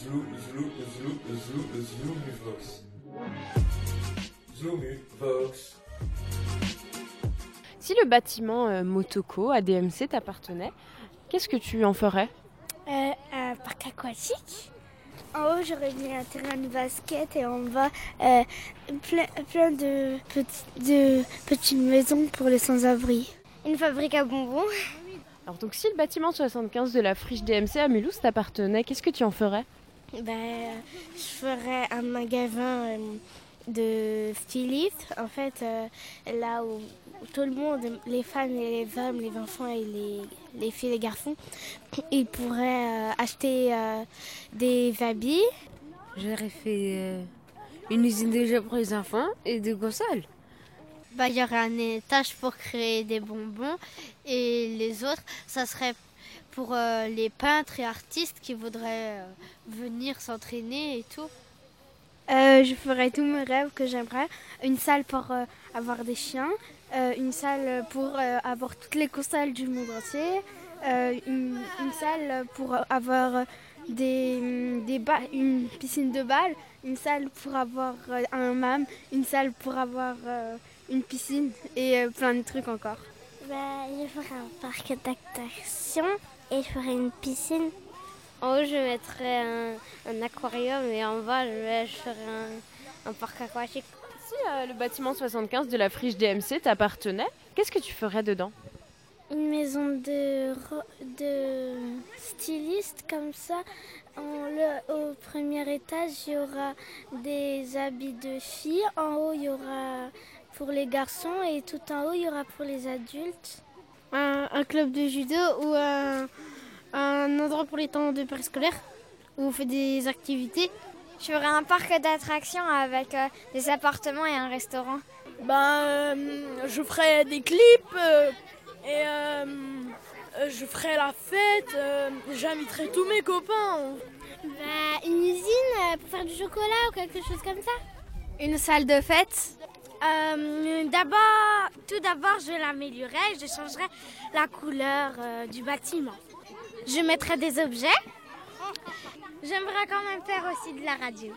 Zlou, zlou, zlou, zlou, zloumivox. Zloumivox. Si le bâtiment euh, Motoko ADMC t'appartenait, qu'est-ce que tu en ferais? Euh, un parc aquatique. En haut, j'aurais mis un terrain de basket et en bas, euh, plein, plein de, petits, de petites maisons pour les sans-abri. Une fabrique à bonbons. Alors donc si le bâtiment 75 de la friche DMC à Mulhouse t'appartenait, qu'est-ce que tu en ferais? Ben, je ferais un magasin euh, de stylistes. En fait, euh, là où tout le monde, les femmes et les hommes, les enfants et les, les filles et les garçons, ils pourraient euh, acheter des habits. J'aurais fait une usine de jeux pour les enfants et de consoles. Bah, il y aurait un étage pour créer des bonbons et les autres, ça serait pour euh, les peintres et artistes qui voudraient euh, venir s'entraîner et tout. Euh, je ferais tous mes rêves que j'aimerais. Une salle pour avoir des chiens, une salle pour avoir toutes les consoles du monde entier, une, salle pour avoir des, des une piscine de balles, une salle pour avoir un mam, une salle pour avoir une piscine et plein de trucs encore. Bah, je ferai un parc d'attractions et je ferai une piscine. En haut, je mettrais un, un aquarium et en bas, je, je ferais un, un parc aquatique. Si euh, le bâtiment 75 de la friche DMC t'appartenait, qu'est-ce que tu ferais dedans? Une maison de, de styliste comme ça. En le, au premier étage, il y aura des habits de filles. En haut, il y aura pour les garçons et tout en haut, il y aura pour les adultes. Un, un club de judo ou un, un endroit pour les temps de périscolaire où on fait des activités. Je ferai un parc d'attractions avec euh, des appartements et un restaurant. Ben, euh, je ferai des clips euh, et je ferai la fête. euh, J'inviterai tous mes copains. Bah, une usine euh, pour faire du chocolat ou quelque chose comme ça. Une salle de fête Euh, d'abord, tout d'abord, je l'améliorerai, je changerai la couleur euh, du bâtiment. Je mettrai des objets. J'aimerais quand même faire aussi de la radio.